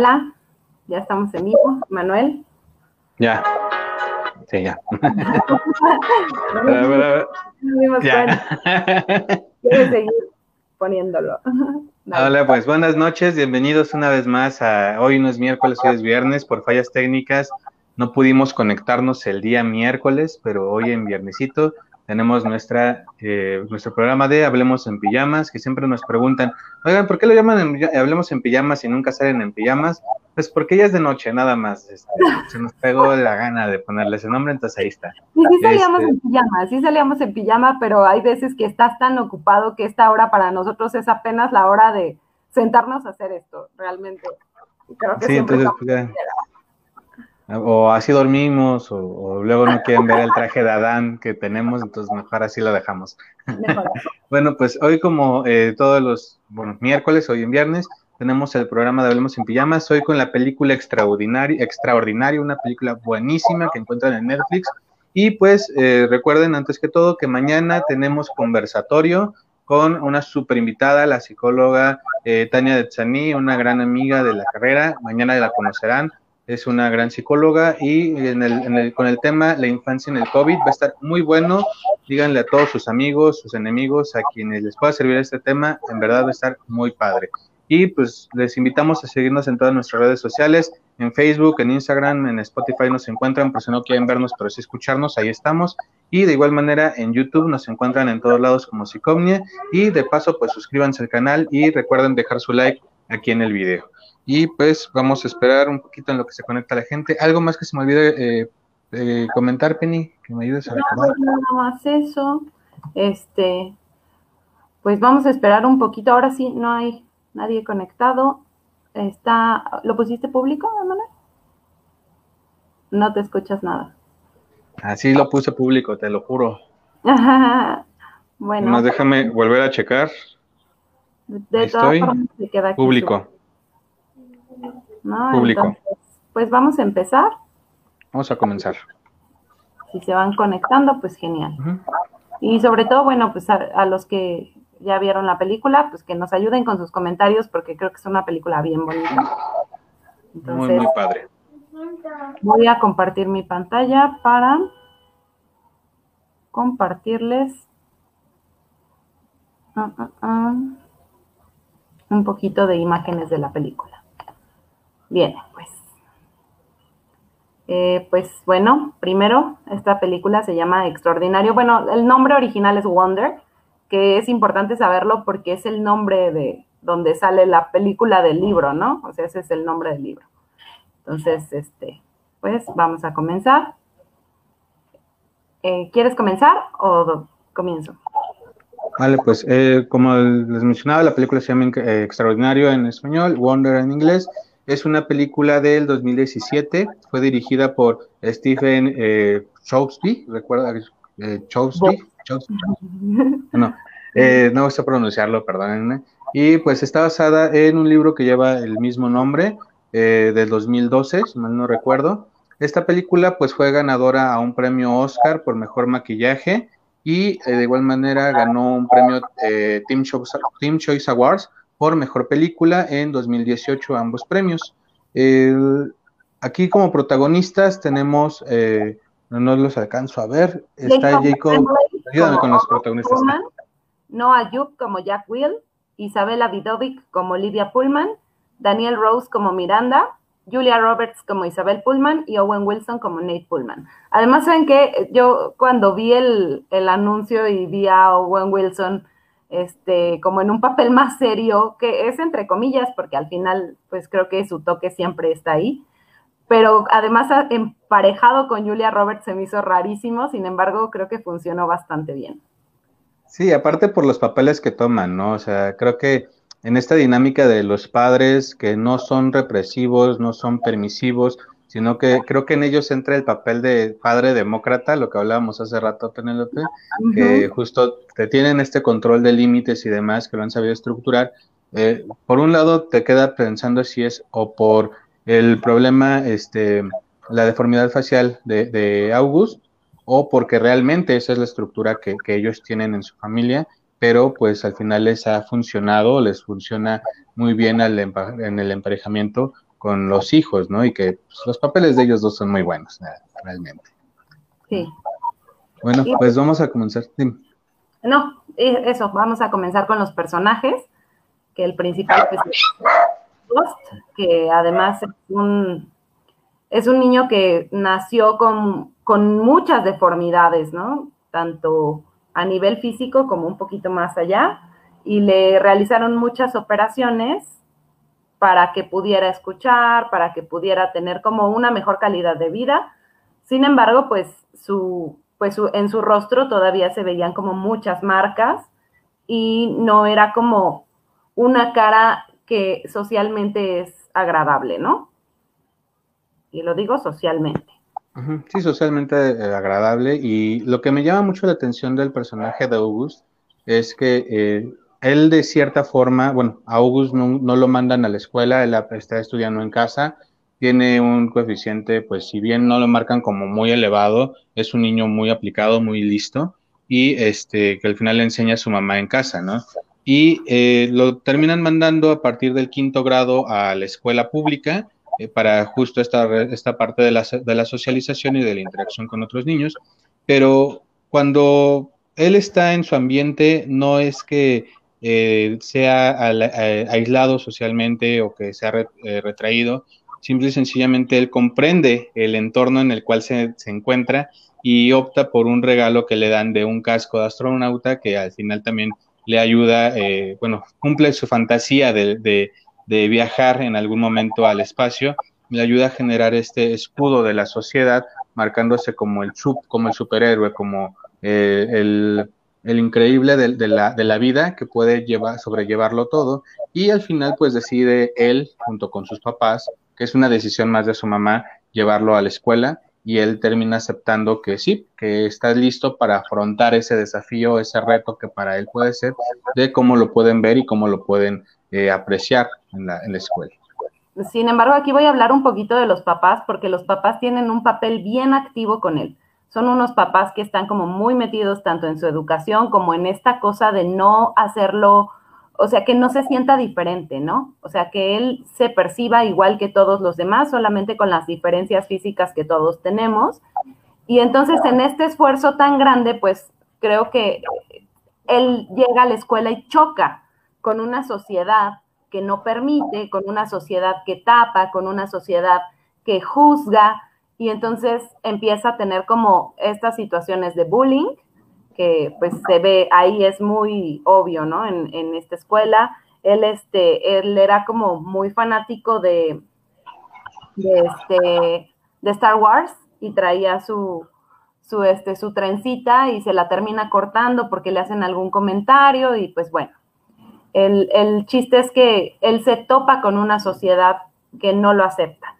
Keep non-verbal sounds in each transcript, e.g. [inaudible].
Hola. Ya estamos en vivo. Manuel. Ya. Sí, ya. [laughs] ya. [laughs] Quiero seguir poniéndolo. [laughs] Hola, pues buenas noches, bienvenidos una vez más a hoy no es miércoles, hoy es viernes, por fallas técnicas no pudimos conectarnos el día miércoles, pero hoy en viernesito tenemos nuestra, eh, nuestro programa de Hablemos en Pijamas, que siempre nos preguntan, oigan, ¿por qué lo llaman Hablemos en Pijamas y nunca salen en pijamas? Pues porque ya es de noche, nada más. Este, se nos pegó la gana de ponerle ese nombre, entonces ahí está. Sí, sí salíamos este en pijama, sí salíamos en pijama, pero hay veces que estás tan ocupado que esta hora para nosotros es apenas la hora de sentarnos a hacer esto, realmente. Creo que sí, entonces, pues, o así dormimos, o, luego no quieren ver el traje de Adán que tenemos, entonces mejor así lo dejamos. [laughs] bueno, pues hoy como eh, todos los bueno, miércoles, hoy en viernes, tenemos el programa de Hablemos en Pijamas, hoy con la película Extraordinaria, Extraordinaria, una película buenísima que encuentran en Netflix. Y pues eh, recuerden antes que todo que mañana tenemos conversatorio con una super invitada, la psicóloga eh, Tania Detzaní, una gran amiga de la carrera. Mañana la conocerán es una gran psicóloga y en el, con el tema la infancia en el COVID va a estar muy bueno. Díganle a todos sus amigos, sus enemigos, a quienes les pueda servir este tema, en verdad va a estar muy padre. Y pues les invitamos a seguirnos en todas nuestras redes sociales, en Facebook, en Instagram, en Spotify nos encuentran, por si no quieren vernos, pero sí escucharnos, ahí estamos. Y de igual manera en YouTube nos encuentran en todos lados como Psicomnia. Y de paso, pues suscríbanse al canal y recuerden dejar su like aquí en el video. Y pues vamos a esperar un poquito en lo que se conecta la gente. ¿Algo más que se me olvide eh, comentar, Penny? Que me ayudes a recordar. No, nada más eso. Este, pues vamos a esperar un poquito. Ahora sí, no hay nadie conectado. Está, ¿lo pusiste público, Manuel? No te escuchas nada. Así lo puse público, te lo juro. [laughs] bueno. Más déjame volver a checar. De todas estoy. formas, se queda aquí público. Público. pues vamos a empezar. Vamos a comenzar. Si se van conectando, pues genial. Y sobre todo, bueno, pues a, los que ya vieron la película, pues que nos ayuden con sus comentarios porque creo que es una película bien bonita. muy, muy padre. Voy a compartir mi pantalla para compartirles ah, ah, ah, un poquito de imágenes de la película. Bien, pues. Eh, pues bueno, primero, esta película se llama Extraordinario. Bueno, el nombre original es Wonder, que es importante saberlo porque es el nombre de donde sale la película del libro, ¿no? O sea, ese es el nombre del libro. Entonces, este, pues vamos a comenzar. Eh, ¿Quieres comenzar o comienzo? Vale, pues eh, como les mencionaba, la película se llama Extraordinario en español, Wonder en inglés. Es una película del 2017, fue dirigida por Stephen eh, Chowsby, ¿recuerda? Eh, Chowsby, [laughs] No, eh, no sé pronunciarlo, perdónenme. Y pues está basada en un libro que lleva el mismo nombre, eh, del 2012, si mal no recuerdo. Esta película pues fue ganadora a un premio Oscar por mejor maquillaje y eh, de igual manera ganó un premio Team, Team Choice Awards por Mejor Película en 2018, ambos premios. aquí como protagonistas tenemos, eh, no, los alcanzo a ver, está Jacob, ayúdame con los protagonistas. Noah Yup como Jack Will, Isabella Vidovic como Olivia Pullman, Daniel Rose como Miranda, Julia Roberts como Isabel Pullman y Owen Wilson como Nate Pullman. Además, saben que yo cuando vi el, el anuncio y vi a Owen Wilson este, como en un papel más serio, que es entre comillas, porque al final, pues creo que su toque siempre está ahí. Pero además emparejado con Julia Roberts se me hizo rarísimo, sin embargo, creo que funcionó bastante bien. Sí, aparte por los papeles que toman, ¿no? O sea, creo que en esta dinámica de los padres que no son represivos, no son permisivos, sino que creo que en ellos entra el papel de padre demócrata, lo que hablábamos hace rato, Penélope, que justo te tienen este control de límites y demás, que lo han sabido estructurar. Eh, por un lado, te queda pensando si es o por el problema, este, la deformidad facial de, August, o porque realmente esa es la estructura que, que ellos tienen en su familia, pero pues al final les ha funcionado, les funciona muy bien al en el emparejamiento con los hijos, ¿no? Y que pues, los papeles de ellos dos son muy buenos, realmente. Sí. Bueno, pues vamos a comenzar. No, eso, vamos a comenzar con los personajes, que el principal pues, es Ghost, que además es un, es un niño que nació con, con muchas deformidades, ¿no? Tanto a nivel físico como un poquito más allá, y le realizaron muchas operaciones para que pudiera escuchar, para que pudiera tener como una mejor calidad de vida. Sin embargo, pues su pues en su rostro todavía se veían como muchas marcas y no era como una cara que socialmente es agradable, ¿no? Y lo digo socialmente. Sí, socialmente eh, agradable. Y lo que me llama mucho la atención del personaje de August es que eh, él de cierta forma, bueno, August no, no, lo mandan a la escuela, él está estudiando en casa tiene un coeficiente, pues si bien no lo marcan como muy elevado, es un niño muy aplicado, muy listo y este que al final le enseña a su mamá en casa, ¿no? Y eh, lo terminan mandando a partir del quinto grado a la escuela pública eh, para justo esta, esta parte de la, de la socialización y de la interacción con otros niños, pero cuando él está en su ambiente, no es que eh, sea aislado socialmente o que sea retraído, simple y sencillamente él comprende el entorno en el cual se, encuentra y opta por un regalo que le dan de un casco de astronauta que al final también le ayuda, eh, bueno, cumple su fantasía de, viajar en algún momento al espacio, le ayuda a generar este escudo de la sociedad, marcándose como el, como el superhéroe, como eh, el, increíble de, la, de la vida que puede llevar, sobrellevarlo todo, y al final pues decide él, junto con sus papás, que es una decisión más de su mamá llevarlo a la escuela y él termina aceptando que sí, que está listo para afrontar ese desafío, ese reto que para él puede ser, de cómo lo pueden ver y cómo lo pueden eh, apreciar en la, en la escuela. Sin embargo, aquí voy a hablar un poquito de los papás, porque los papás tienen un papel bien activo con él. Son unos papás que están como muy metidos tanto en su educación como en esta cosa de no hacerlo o sea, que no se sienta diferente, ¿no? O sea, que él se perciba igual que todos los demás, solamente con las diferencias físicas que todos tenemos. Y entonces en este esfuerzo tan grande, pues creo que él llega a la escuela y choca con una sociedad que no permite, con una sociedad que tapa, con una sociedad que juzga, y entonces empieza a tener como estas situaciones de bullying que pues se ve ahí es muy obvio, ¿no? En, esta escuela. Él, este, él era como muy fanático de, de, este, de Star Wars y traía su, su, este, su trencita y se la termina cortando porque le hacen algún comentario y pues bueno, el, el chiste es que él se topa con una sociedad que no lo acepta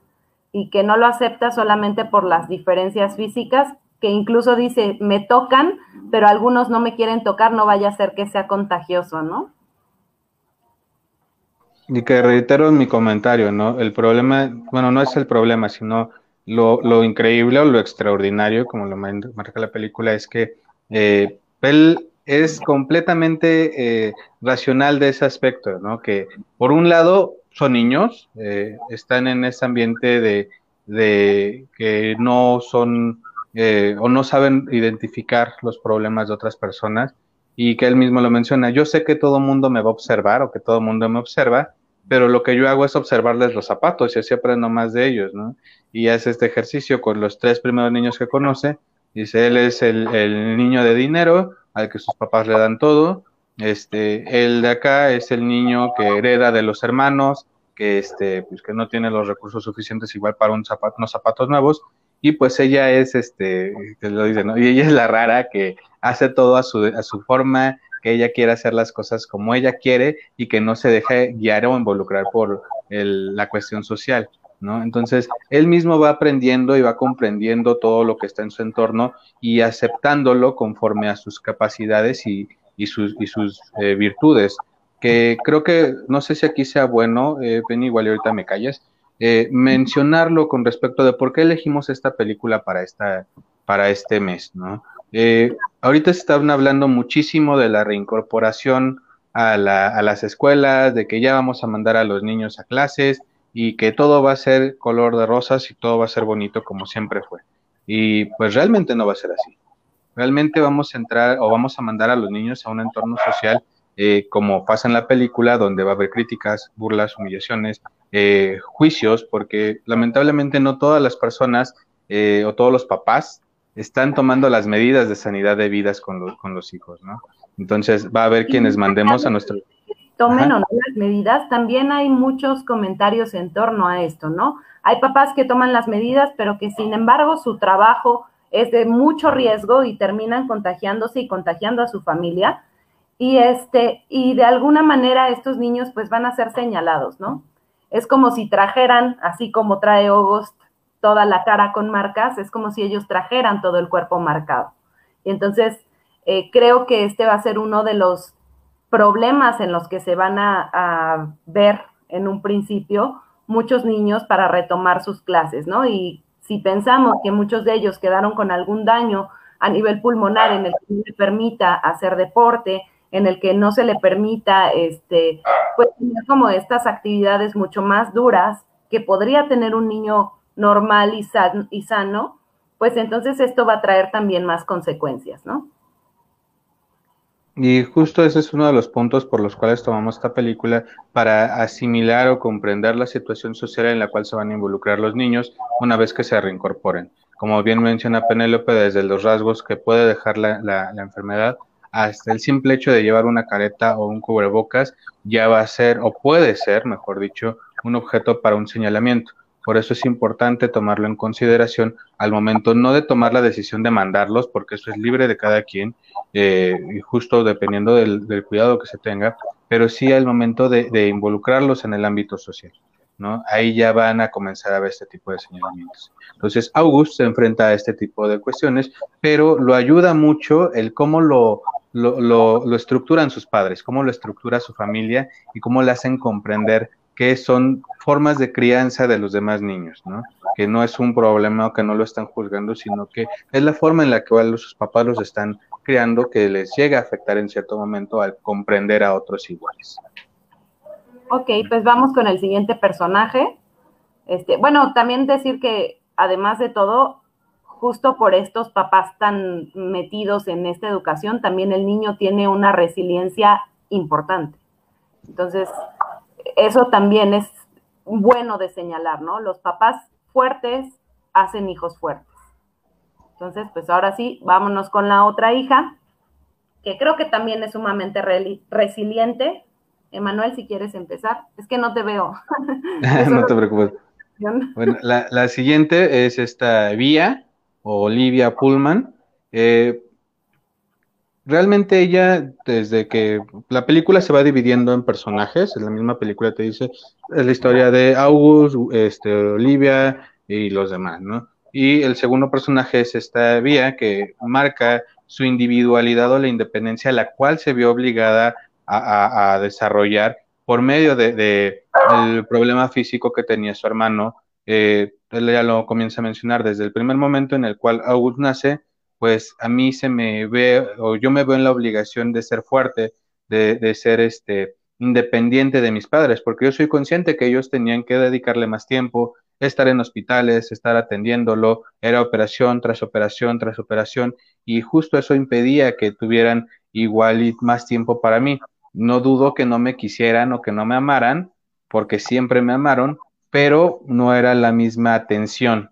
y que no lo acepta solamente por las diferencias físicas, que incluso dice, me tocan, pero algunos no me quieren tocar, no vaya a ser que sea contagioso, ¿no? Y que reitero mi comentario, ¿no? El problema, bueno, no es el problema, sino lo, increíble o lo extraordinario, como lo marca la película, es que eh, él es completamente eh, racional de ese aspecto, ¿no? Que por un lado son niños, eh, están en ese ambiente de, que no son eh, o no saben identificar los problemas de otras personas y que él mismo lo menciona. Yo sé que todo el mundo me va a observar o que todo el mundo me observa, pero lo que yo hago es observarles los zapatos y así aprendo más de ellos, ¿no? Y hace este ejercicio con los tres primeros niños que conoce. Dice, él es el, el niño de dinero al que sus papás le dan todo. Este, el de acá es el niño que hereda de los hermanos, que este, pues que no tiene los recursos suficientes igual para un zapato, unos zapatos nuevos, y pues ella es, este, que lo dice, ¿no? Y ella es la rara que hace todo a su, a su forma, que ella quiere hacer las cosas como ella quiere y que no se deje guiar o involucrar por el, la cuestión social, ¿no? Entonces, él mismo va aprendiendo y va comprendiendo todo lo que está en su entorno y aceptándolo conforme a sus capacidades y, y sus, y sus eh, virtudes. Que creo que, no sé si aquí sea bueno, eh, igual ahorita me calles, eh, mencionarlo con respecto de por qué elegimos esta película para, esta, para este mes, ¿no? Eh, ahorita se están hablando muchísimo de la reincorporación a, la, a, las escuelas, de que ya vamos a mandar a los niños a clases, y que todo va a ser color de rosas y todo va a ser bonito como siempre fue. Y pues realmente no va a ser así. Realmente vamos a entrar o vamos a mandar a los niños a un entorno social eh, como pasa en la película, donde va a haber críticas, burlas, humillaciones, eh, juicios, porque lamentablemente no todas las personas eh, o todos los papás están tomando las medidas de sanidad debidas con, con los hijos, ¿no? Entonces va a haber quienes mandemos a nuestro... Tomen o no las medidas, también hay muchos comentarios en torno a esto, ¿no? Hay papás que toman las medidas, pero que sin embargo su trabajo es de mucho riesgo y terminan contagiándose y contagiando a su familia. Y este, y de alguna manera estos niños pues van a ser señalados, ¿no? Es como si trajeran, así como trae August, toda la cara con marcas, es como si ellos trajeran todo el cuerpo marcado. Y entonces eh, creo que este va a ser uno de los problemas en los que se van a, ver en un principio muchos niños para retomar sus clases, ¿no? Y si pensamos que muchos de ellos quedaron con algún daño a nivel pulmonar en el que no le permita hacer deporte, en el que no se le permita, este, pues, tener como estas actividades mucho más duras que podría tener un niño normal y, y sano, pues entonces esto va a traer también más consecuencias, ¿no? Y justo ese es uno de los puntos por los cuales tomamos esta película para asimilar o comprender la situación social en la cual se van a involucrar los niños una vez que se reincorporen. Como bien menciona Penélope, desde los rasgos que puede dejar la, la, la enfermedad hasta el simple hecho de llevar una careta o un cubrebocas ya va a ser, o puede ser, mejor dicho, un objeto para un señalamiento. Por eso es importante tomarlo en consideración al momento no de tomar la decisión de mandarlos, porque eso es libre de cada quien, eh, y justo dependiendo del, cuidado que se tenga, pero sí al momento de, involucrarlos en el ámbito social. ¿No? Ahí ya van a comenzar a ver este tipo de señalamientos. Entonces, August se enfrenta a este tipo de cuestiones, pero lo ayuda mucho el cómo lo, estructuran sus padres, cómo lo estructura su familia y cómo le hacen comprender que son formas de crianza de los demás niños, ¿no? Que no es un problema o que no lo están juzgando, sino que es la forma en la que sus papás los están criando que les llega a afectar en cierto momento al comprender a otros iguales. Ok, pues vamos con el siguiente personaje. Este, bueno, también decir que además de todo, justo por estos papás tan metidos en esta educación, también el niño tiene una resiliencia importante. Entonces, eso también es bueno de señalar, ¿no? Los papás fuertes hacen hijos fuertes. Entonces, pues ahora sí, vámonos con la otra hija, que creo que también es sumamente resiliente. Emanuel, si quieres empezar, es que no te veo. [laughs] [laughs] no te preocupes. [laughs] Bueno, la, siguiente es esta Vía, o Olivia Pullman. Eh, realmente ella, desde que la película se va dividiendo en personajes, en la misma película te dice, es la historia de August, este, Olivia y los demás, ¿no? Y el segundo personaje es esta Vía que marca su individualidad o la independencia, la cual se vio obligada a, desarrollar por medio de, el problema físico que tenía su hermano. Eh, él ya lo comienza a mencionar desde el primer momento en el cual August nace, pues a mí se me ve, o yo me veo en la obligación de ser fuerte, de, ser este, independiente de mis padres, porque yo soy consciente que ellos tenían que dedicarle más tiempo, estar en hospitales, estar atendiéndolo, era operación tras operación tras operación, y justo eso impedía que tuvieran igual y más tiempo para mí. No dudo que no me quisieran o que no me amaran, porque siempre me amaron, pero no era la misma atención.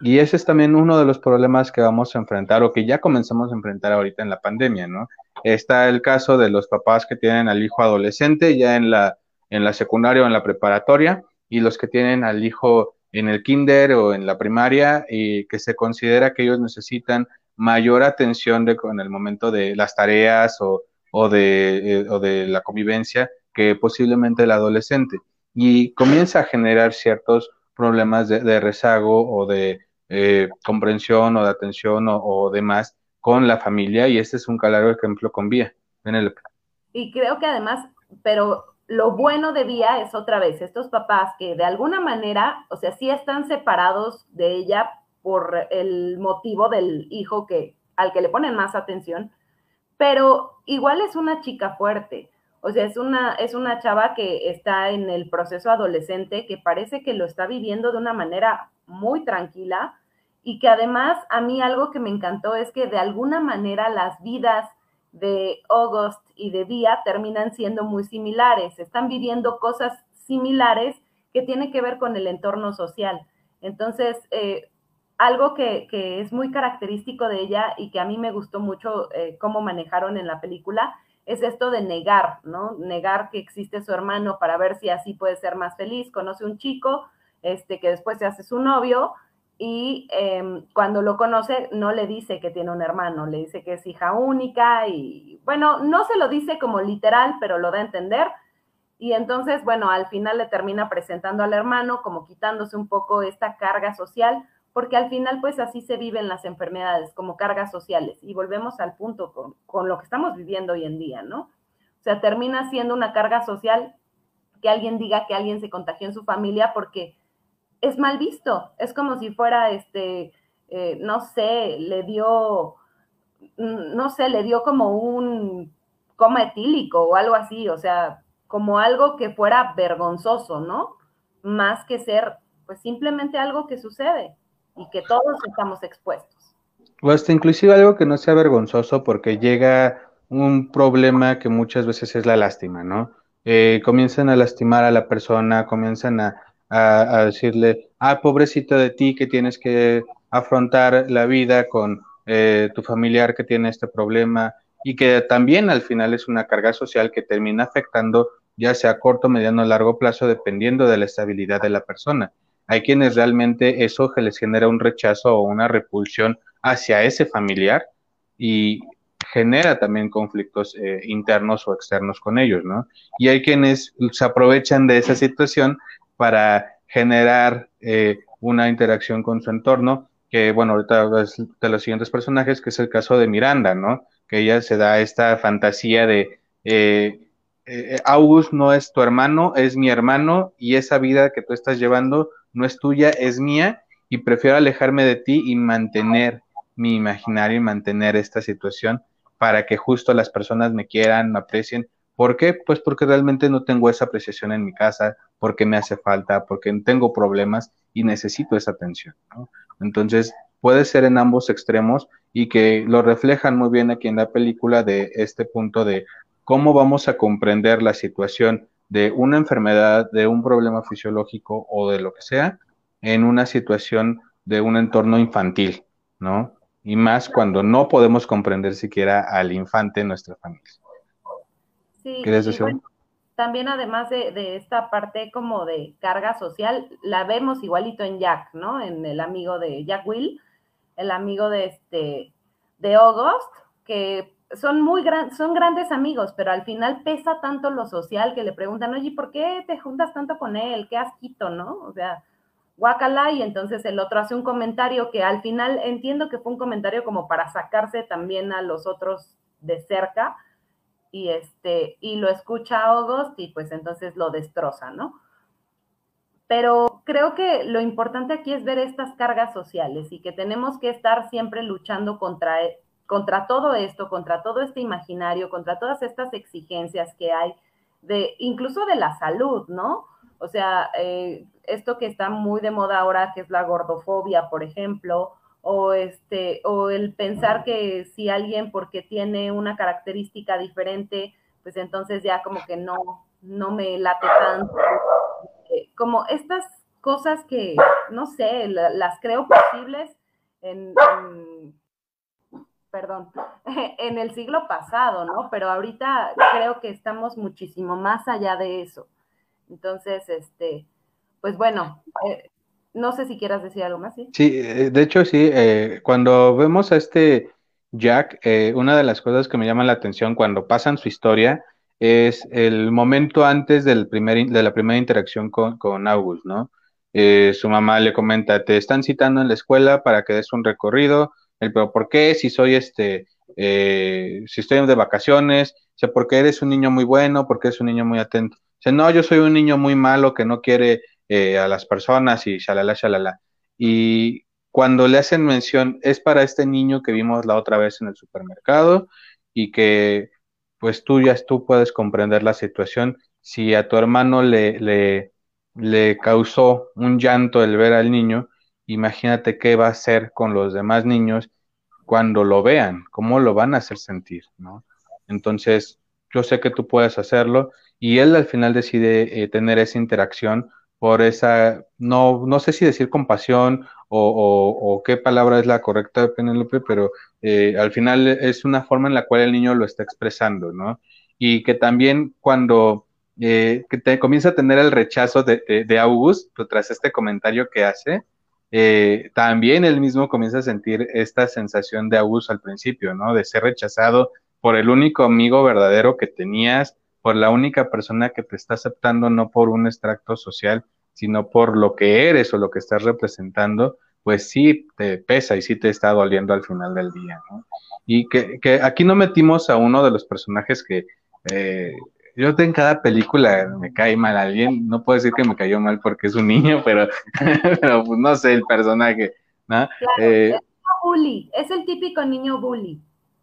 Y ese es también uno de los problemas que vamos a enfrentar o que ya comenzamos a enfrentar ahorita en la pandemia, ¿no? Está el caso de los papás que tienen al hijo adolescente ya en la, en la secundaria o en la preparatoria y los que tienen al hijo en el kinder o en la primaria y que se considera que ellos necesitan mayor atención en el momento de las tareas o, o, de, eh, o de la convivencia que posiblemente el adolescente. Y comienza a generar ciertos problemas de rezago o de eh, comprensión o de atención o, demás con la familia y este es un claro ejemplo con Vía. Y creo que además, pero lo bueno de Vía es otra vez, estos papás que de alguna manera, o sea, sí están separados de ella por el motivo del hijo que, al que le ponen más atención, pero igual es una chica fuerte. O sea, es una, es una chava que está en el proceso adolescente, que parece que lo está viviendo de una manera muy tranquila y que además a mí algo que me encantó es que de alguna manera las vidas de August y de Vía terminan siendo muy similares, están viviendo cosas similares que tienen que ver con el entorno social. Entonces, eh, algo que, es muy característico de ella y que a mí me gustó mucho eh, cómo manejaron en la película es esto de negar, ¿no? Negar que existe su hermano para ver si así puede ser más feliz. Conoce un chico, este, que después se hace su novio y em, cuando lo conoce no le dice que tiene un hermano, le dice que es hija única y bueno, no se lo dice como literal, pero lo da a entender. Y entonces, bueno, al final le termina presentando al hermano como quitándose un poco esta carga social, porque al final pues así se viven las enfermedades como cargas sociales y volvemos al punto con, con, lo que estamos viviendo hoy en día, ¿no? O sea, termina siendo una carga social que alguien diga que alguien se contagió en su familia porque es mal visto, es como si fuera, este, eh, no sé, le dio, no sé, le dio como un coma etílico o algo así, o sea, como algo que fuera vergonzoso, ¿no? Más que ser, pues simplemente algo que sucede y que todos estamos expuestos. Inclusive algo que no sea vergonzoso porque llega un problema que muchas veces es la lástima, ¿no? Eh, comienzan a lastimar a la persona, comienzan a, decirle, ah, pobrecito de ti que tienes que afrontar la vida con eh, tu familiar que tiene este problema y que también al final es una carga social que termina afectando ya sea a corto, mediano o largo plazo, dependiendo de la estabilidad de la persona. Hay quienes realmente eso les genera un rechazo o una repulsión hacia ese familiar y genera también conflictos eh, internos o externos con ellos, ¿no? Y hay quienes se aprovechan de esa situación para generar eh, una interacción con su entorno, que bueno, ahorita es de los siguientes personajes, que es el caso de Miranda, ¿no? Que ella se da esta fantasía de eh, August no es tu hermano, es mi hermano y esa vida que tú estás llevando no es tuya, es mía y prefiero alejarme de ti y mantener mi imaginario y mantener esta situación para que justo las personas me quieran, me aprecien. ¿Por qué? Pues porque realmente no tengo esa apreciación en mi casa, porque me hace falta, porque tengo problemas y necesito esa atención. Entonces, puede ser en ambos extremos y que lo reflejan muy bien aquí en la película de este punto de cómo vamos a comprender la situación de una enfermedad, de un problema fisiológico o de lo que sea, en una situación de un entorno infantil, ¿no? Y más cuando no podemos comprender siquiera al infante en nuestra familia. Sí, también además de, esta parte como de carga social, la vemos igualito en Jack, ¿no? En el amigo de Jack Will, el amigo de este, de August, que son muy son grandes amigos, pero al final pesa tanto lo social que le preguntan, oye, ¿por qué te juntas tanto con él? ¿Qué asquito, no? O sea, guacala, y entonces el otro hace un comentario que al final entiendo que fue un comentario como para sacarse también a los otros de cerca, y este, y lo escucha August y pues entonces lo destroza, ¿no? Pero creo que lo importante aquí es ver estas cargas sociales y que tenemos que estar siempre luchando contra contra todo esto, contra todo este imaginario, contra todas estas exigencias que hay, de, incluso de la salud, ¿no? O sea, eh, esto que está muy de moda ahora, que es la gordofobia, por ejemplo, o este, o el pensar que si alguien porque tiene una característica diferente, pues entonces ya como que no, no me late tanto. Eh, como estas cosas que, no sé, las creo posibles en perdón, [laughs] en el siglo pasado, ¿no? Pero ahorita creo que estamos muchísimo más allá de eso. Entonces, este, pues bueno, eh, no sé si quieras decir algo más, ¿sí? Sí, eh, de hecho sí, eh, cuando vemos a este Jack, una de las cosas que me llama la atención cuando pasan su historia es el momento antes del primer, de la primera interacción con, con August, ¿no? su mamá le comenta, te están citando en la escuela para que des un recorrido, pero ¿por qué? Si soy este, eh, si estoy de vacaciones, o sea, porque eres un niño muy bueno, porque eres un niño muy atento. O no, yo soy un niño muy malo que no quiere eh, a las personas y shalala, shalala. Y cuando le hacen mención, es para este niño que vimos la otra vez en el supermercado y que pues tú ya tú puedes comprender la situación. Si a tu hermano le, le, le causó un llanto el ver al niño, imagínate qué va a hacer con los demás niños cuando lo vean, cómo lo van a hacer sentir, ¿no? Entonces, yo sé que tú puedes hacerlo y él al final decide eh, tener esa interacción por esa, no, no sé si decir compasión o, qué palabra es la correcta de Penélope, pero eh, al final es una forma en la cual el niño lo está expresando, ¿no? Y que también cuando eh, que te comienza a tener el rechazo de, de, August pues, tras este comentario que hace, eh, también él mismo comienza a sentir esta sensación de August al principio, ¿no? De ser rechazado por el único amigo verdadero que tenías, por la única persona que te está aceptando, no por un extracto social, sino por lo que eres o lo que estás representando, pues sí te pesa y sí te está doliendo al final del día, ¿no? Y que, que aquí no metimos a uno de los personajes que eh, yo en cada película me cae mal alguien, no puedo decir que me cayó mal porque es un niño, [laughs] pero, pero pues no sé el personaje, ¿no? Eh, es, bully, es el típico niño bully.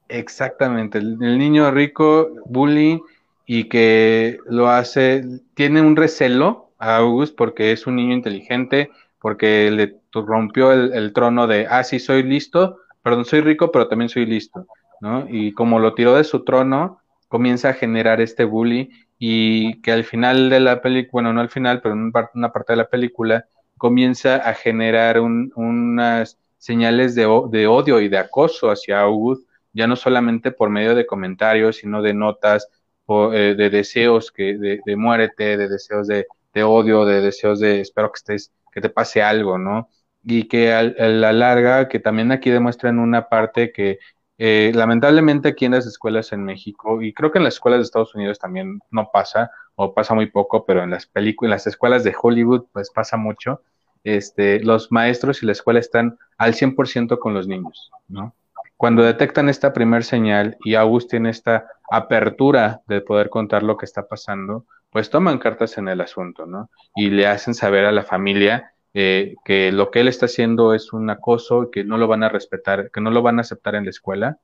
Exactamente, el, niño rico bully y que lo hace, tiene un recelo a August porque es un niño inteligente, porque le rompió el, el trono de, ah, sí, soy listo, perdón, soy rico, pero también soy listo, ¿no? Y como lo tiró de su trono, comienza a generar este bully y que al final de la película, bueno, no al final, pero en una parte de la película, comienza a generar unas señales de, odio y de acoso hacia August, ya no solamente por medio de comentarios, sino de notas, eh, de deseos que, de, de, muérete, de deseos de, odio, de deseos de espero que estés, que te pase algo, ¿no? Y que a la larga, que también aquí demuestran una parte que eh, lamentablemente aquí en las escuelas en México, y creo que en las escuelas de Estados Unidos también no pasa, o pasa muy poco, pero en las películas, en las escuelas de Hollywood, pues pasa mucho. Este, los maestros y la escuela están al 100% con los niños, ¿no? Cuando detectan esta primer señal y August tiene esta apertura de poder contar lo que está pasando, pues toman cartas en el asunto, ¿no? Y le hacen saber a la familia eh, que lo que él está haciendo es un acoso y que no lo van a respetar, que no lo van a aceptar en la escuela,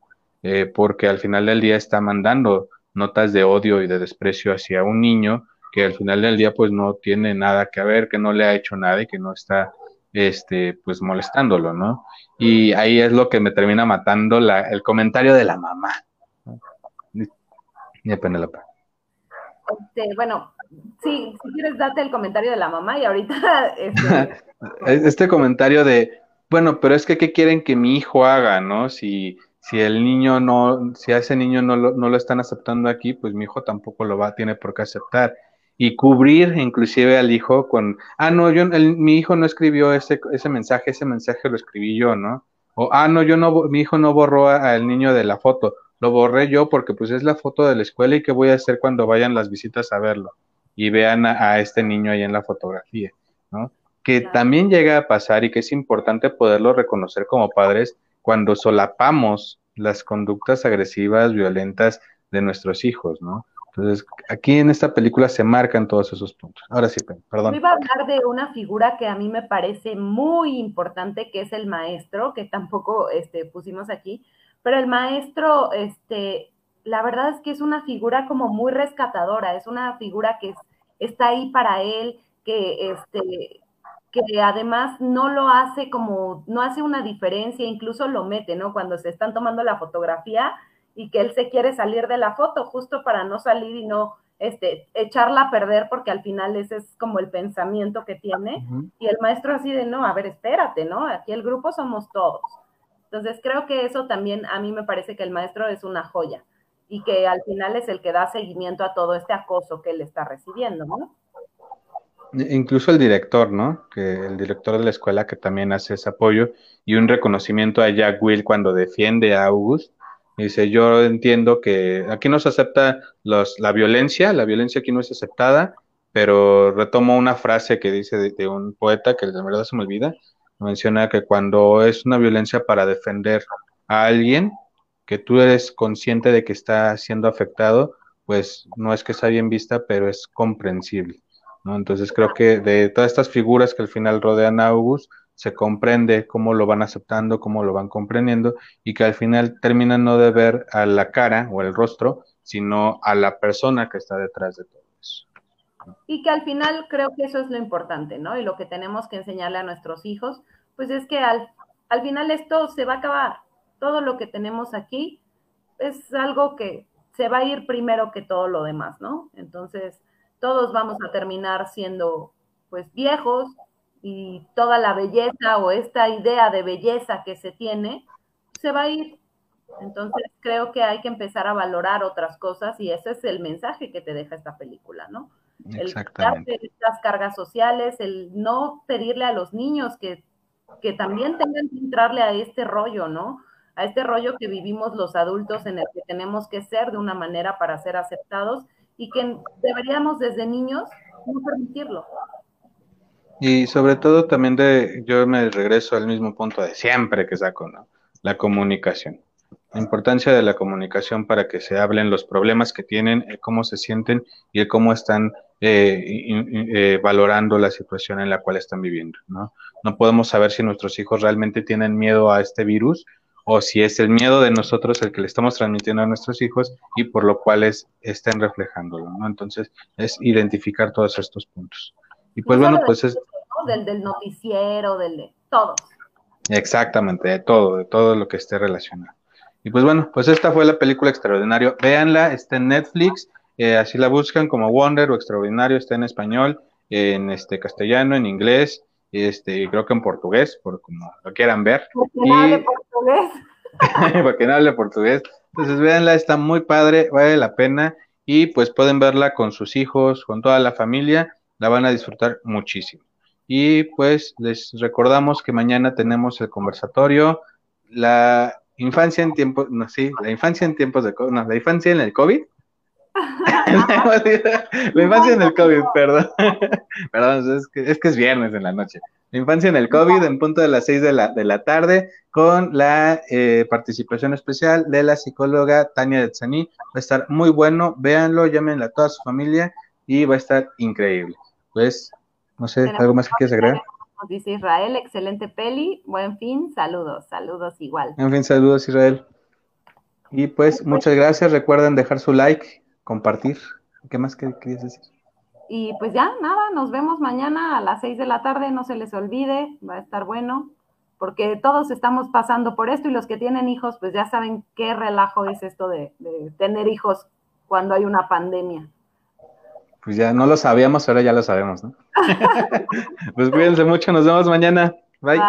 eh, porque al final del día está mandando notas de odio y de desprecio hacia un niño que al final del día pues no tiene nada que ver, que no le ha hecho nada y que no está este pues molestándolo, ¿no? Y ahí es lo que me termina matando la, el comentario de la mamá. Ni Penélope. Este, bueno, sí, si quieres date el comentario de la mamá y ahorita... [laughs] Este, [laughs] este comentario de, bueno, pero es que ¿qué quieren que mi hijo haga, no? Si, si el niño no, si a ese niño no lo, no lo están aceptando aquí, pues mi hijo tampoco lo va, tiene por qué aceptar. Y cubrir inclusive al hijo con, ah, no, yo, mi hijo no escribió ese, ese mensaje, ese mensaje lo escribí yo, ¿no? O, ah, no, yo no, mi hijo no borró al niño de la foto, lo borré yo porque pues es la foto de la escuela y qué voy a hacer cuando vayan las visitas a verlo y vean a, este niño ahí en la fotografía, ¿no? Que también llega a pasar y que es importante poderlo reconocer como padres cuando solapamos las conductas agresivas, violentas de nuestros hijos, ¿no? Entonces, aquí en esta película se marcan todos esos puntos. Ahora sí, perdón. Yo iba a hablar de una figura que a mí me parece muy importante, que es el maestro, que tampoco este, pusimos aquí, pero el maestro este, la verdad es que es una figura como muy rescatadora, es una figura que está ahí para él, que, este, que además no lo hace como, no hace una diferencia, incluso lo mete, ¿no? Cuando se están tomando la fotografía y que él se quiere salir de la foto justo para no salir y no este, echarla a perder porque al final ese es como el pensamiento que tiene. Y el maestro así de, no, a ver, espérate, ¿no? Aquí el grupo somos todos. Entonces creo que eso también a mí me parece que el maestro es una joya y que al final es el que da seguimiento a todo este acoso que él está recibiendo. Incluso el director, ¿no? Que el director de la escuela que también hace ese apoyo y un reconocimiento a Jack Will cuando defiende a August. Dice, yo entiendo que aquí no se acepta los, la violencia, la violencia aquí no es aceptada, pero retomo una frase que dice de, de un poeta que de verdad se me olvida, menciona que cuando es una violencia para defender a alguien, que tú eres consciente de que está siendo afectado, pues no es que sea bien vista, pero es comprensible. ¿no? Entonces creo que de todas estas figuras que al final rodean a August, se comprende cómo lo van aceptando, cómo lo van comprendiendo y que al final terminan no de ver a la cara o el rostro, sino a la persona que está detrás de todo eso. Y que al final creo que eso es lo importante, ¿no? Y lo que tenemos que enseñarle a nuestros hijos, pues es que al, al final esto se va a acabar. Todo lo que tenemos aquí es algo que se va a ir primero que todo lo demás, ¿no? Entonces, todos vamos a terminar siendo pues viejos y toda la belleza o esta idea de belleza que se tiene se va a ir. Entonces creo que hay que empezar a valorar otras cosas y ese es el mensaje que te deja esta película, ¿no? El darte estas cargas sociales, el no pedirle a los niños que, que también tengan que entrarle a este rollo, ¿no? A este rollo que vivimos los adultos en el que tenemos que ser de una manera para ser aceptados y que deberíamos desde niños no permitirlo. Y sobre todo también de, yo me regreso al mismo punto de siempre que saco, ¿no? La comunicación. La importancia de la comunicación para que se hablen los problemas que tienen, cómo se sienten y cómo están eh, eh, valorando la situación en la cual están viviendo, ¿no? No podemos saber si nuestros hijos realmente tienen miedo a este virus o si es el miedo de nosotros el que le estamos transmitiendo a nuestros hijos y por lo cual estén reflejándolo, ¿no? Entonces, es identificar todos estos puntos. Y pues bueno, pues es... Del, del noticiero, del de todo. Exactamente, de todo, de todo lo que esté relacionado. Y pues bueno, pues esta fue la película Extraordinario. Véanla, está en Netflix, eh, así la buscan como Wonder o Extraordinario, está en español, en este castellano, en inglés, este, creo que en portugués, por como lo quieran ver. Porque no hable portugués. [laughs] porque no hable portugués. Entonces, véanla, está muy padre, vale la pena y pues pueden verla con sus hijos, con toda la familia, la van a disfrutar muchísimo. Y pues les recordamos que mañana tenemos el conversatorio, la infancia en tiempos, no, sí, la infancia en tiempos de no, la infancia en el COVID. [laughs] [laughs] la infancia en el COVID, perdón. perdón, es que, es que es viernes en la noche. Infancia en el COVID en punto de las 6 de la, de la tarde con la eh, participación especial de la psicóloga Tania Detzaní. Va a estar muy bueno, véanlo, llámenla a toda su familia y va a estar increíble. Pues, no sé, ¿algo más que quieras agregar? dice Israel, excelente peli, buen fin, saludos, saludos igual. En fin, saludos Israel. Y pues, muchas gracias, recuerden dejar su like, compartir. ¿Qué más querías decir? Y pues ya, nada, nos vemos mañana a las 6 de la tarde, no se les olvide, va a estar bueno, porque todos estamos pasando por esto y los que tienen hijos, pues ya saben qué relajo es esto de, de tener hijos cuando hay una pandemia. Pues ya no lo sabíamos, ahora ya lo sabemos, ¿no? [laughs] pues cuídense mucho, nos vemos mañana. Bye.